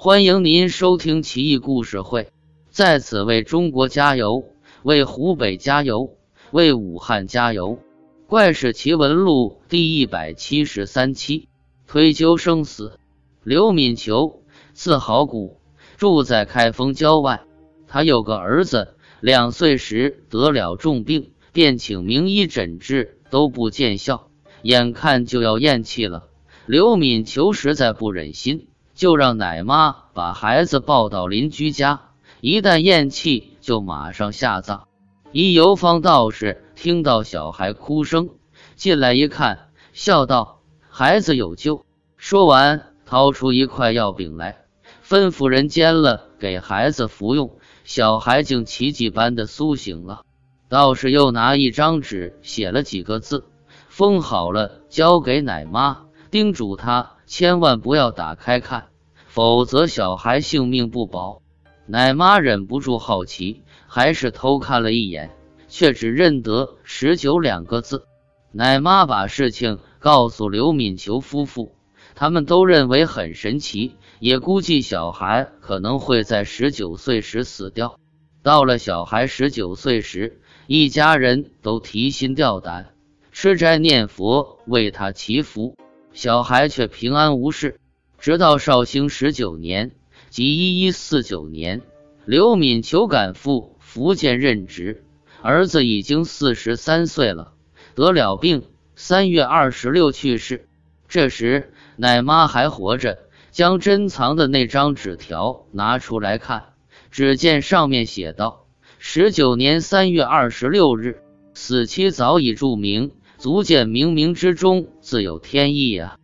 欢迎您收听奇异故事会，在此为中国加油，为湖北加油，为武汉加油！怪事奇闻录第一百七十三期，推究生死。刘敏球，字好古，住在开封郊外。他有个儿子，两岁时得了重病，便请名医诊治，都不见效，眼看就要咽气了。刘敏球实在不忍心。就让奶妈把孩子抱到邻居家，一旦咽气就马上下葬。一游方道士听到小孩哭声，进来一看，笑道：“孩子有救。”说完，掏出一块药饼来，吩咐人煎了给孩子服用。小孩竟奇迹般的苏醒了。道士又拿一张纸写了几个字，封好了，交给奶妈，叮嘱她千万不要打开看。否则，小孩性命不保。奶妈忍不住好奇，还是偷看了一眼，却只认得“十九”两个字。奶妈把事情告诉刘敏球夫妇，他们都认为很神奇，也估计小孩可能会在十九岁时死掉。到了小孩十九岁时，一家人都提心吊胆，吃斋念佛为他祈福，小孩却平安无事。直到绍兴十九年，即一一四九年，刘敏求赶赴福建任职，儿子已经四十三岁了，得了病，三月二十六去世。这时奶妈还活着，将珍藏的那张纸条拿出来看，只见上面写道：“十九年三月二十六日，死期早已注明，足见冥冥之中自有天意呀。”